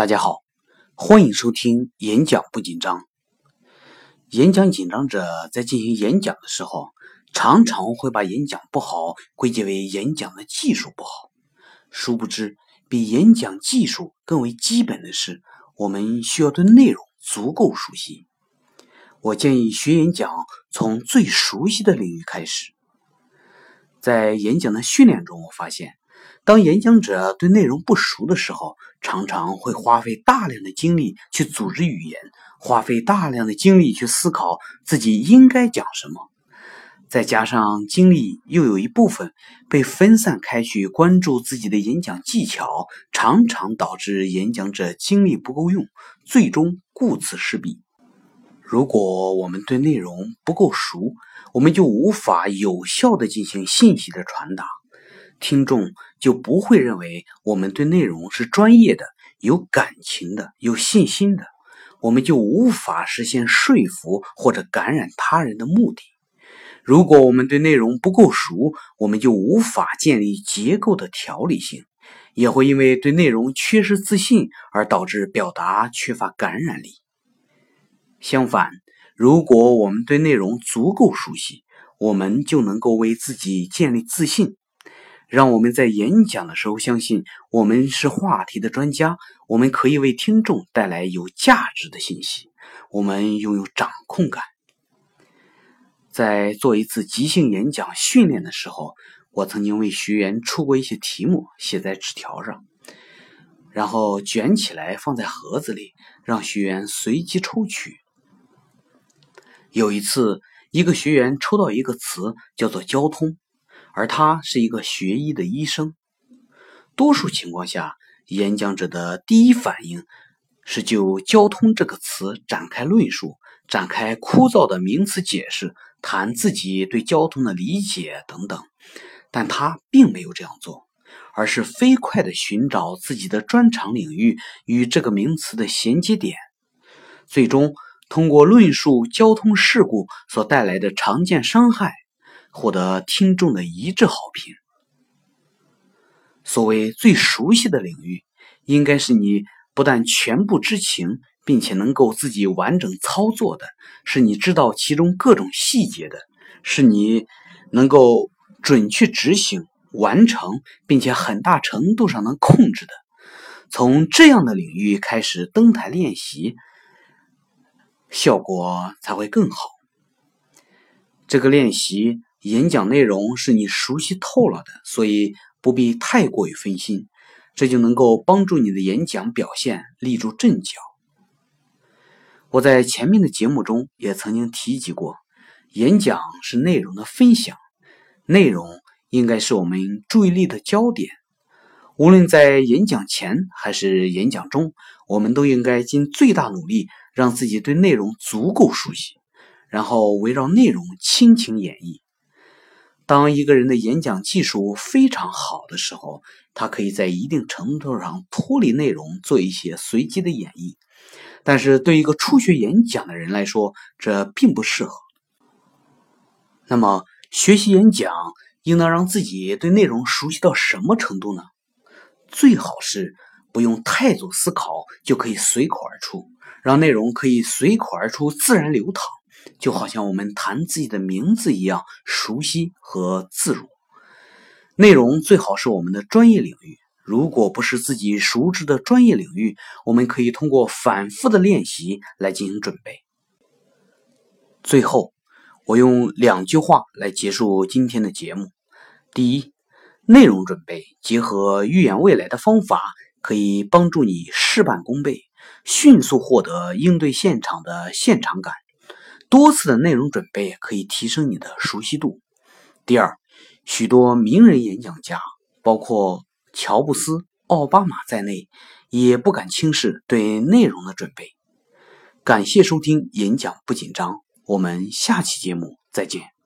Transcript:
大家好，欢迎收听演讲不紧张。演讲紧张者在进行演讲的时候，常常会把演讲不好归结为演讲的技术不好。殊不知，比演讲技术更为基本的是，我们需要对内容足够熟悉。我建议学演讲从最熟悉的领域开始。在演讲的训练中，我发现。当演讲者对内容不熟的时候，常常会花费大量的精力去组织语言，花费大量的精力去思考自己应该讲什么，再加上精力又有一部分被分散开去关注自己的演讲技巧，常常导致演讲者精力不够用，最终顾此失彼。如果我们对内容不够熟，我们就无法有效的进行信息的传达。听众就不会认为我们对内容是专业的、有感情的、有信心的，我们就无法实现说服或者感染他人的目的。如果我们对内容不够熟，我们就无法建立结构的条理性，也会因为对内容缺失自信而导致表达缺乏感染力。相反，如果我们对内容足够熟悉，我们就能够为自己建立自信。让我们在演讲的时候相信我们是话题的专家，我们可以为听众带来有价值的信息，我们拥有掌控感。在做一次即兴演讲训练的时候，我曾经为学员出过一些题目，写在纸条上，然后卷起来放在盒子里，让学员随机抽取。有一次，一个学员抽到一个词，叫做“交通”。而他是一个学医的医生，多数情况下，演讲者的第一反应是就“交通”这个词展开论述，展开枯燥的名词解释，谈自己对交通的理解等等。但他并没有这样做，而是飞快地寻找自己的专长领域与这个名词的衔接点，最终通过论述交通事故所带来的常见伤害。获得听众的一致好评。所谓最熟悉的领域，应该是你不但全部知情，并且能够自己完整操作的，是你知道其中各种细节的，是你能够准确执行、完成，并且很大程度上能控制的。从这样的领域开始登台练习，效果才会更好。这个练习。演讲内容是你熟悉透了的，所以不必太过于分心，这就能够帮助你的演讲表现立住阵脚。我在前面的节目中也曾经提及过，演讲是内容的分享，内容应该是我们注意力的焦点。无论在演讲前还是演讲中，我们都应该尽最大努力让自己对内容足够熟悉，然后围绕内容倾情演绎。当一个人的演讲技术非常好的时候，他可以在一定程度上脱离内容做一些随机的演绎。但是对一个初学演讲的人来说，这并不适合。那么，学习演讲应当让自己对内容熟悉到什么程度呢？最好是不用太多思考就可以随口而出，让内容可以随口而出，自然流淌。就好像我们谈自己的名字一样熟悉和自如。内容最好是我们的专业领域，如果不是自己熟知的专业领域，我们可以通过反复的练习来进行准备。最后，我用两句话来结束今天的节目：第一，内容准备结合预演未来的方法，可以帮助你事半功倍，迅速获得应对现场的现场感。多次的内容准备可以提升你的熟悉度。第二，许多名人演讲家，包括乔布斯、奥巴马在内，也不敢轻视对内容的准备。感谢收听《演讲不紧张》，我们下期节目再见。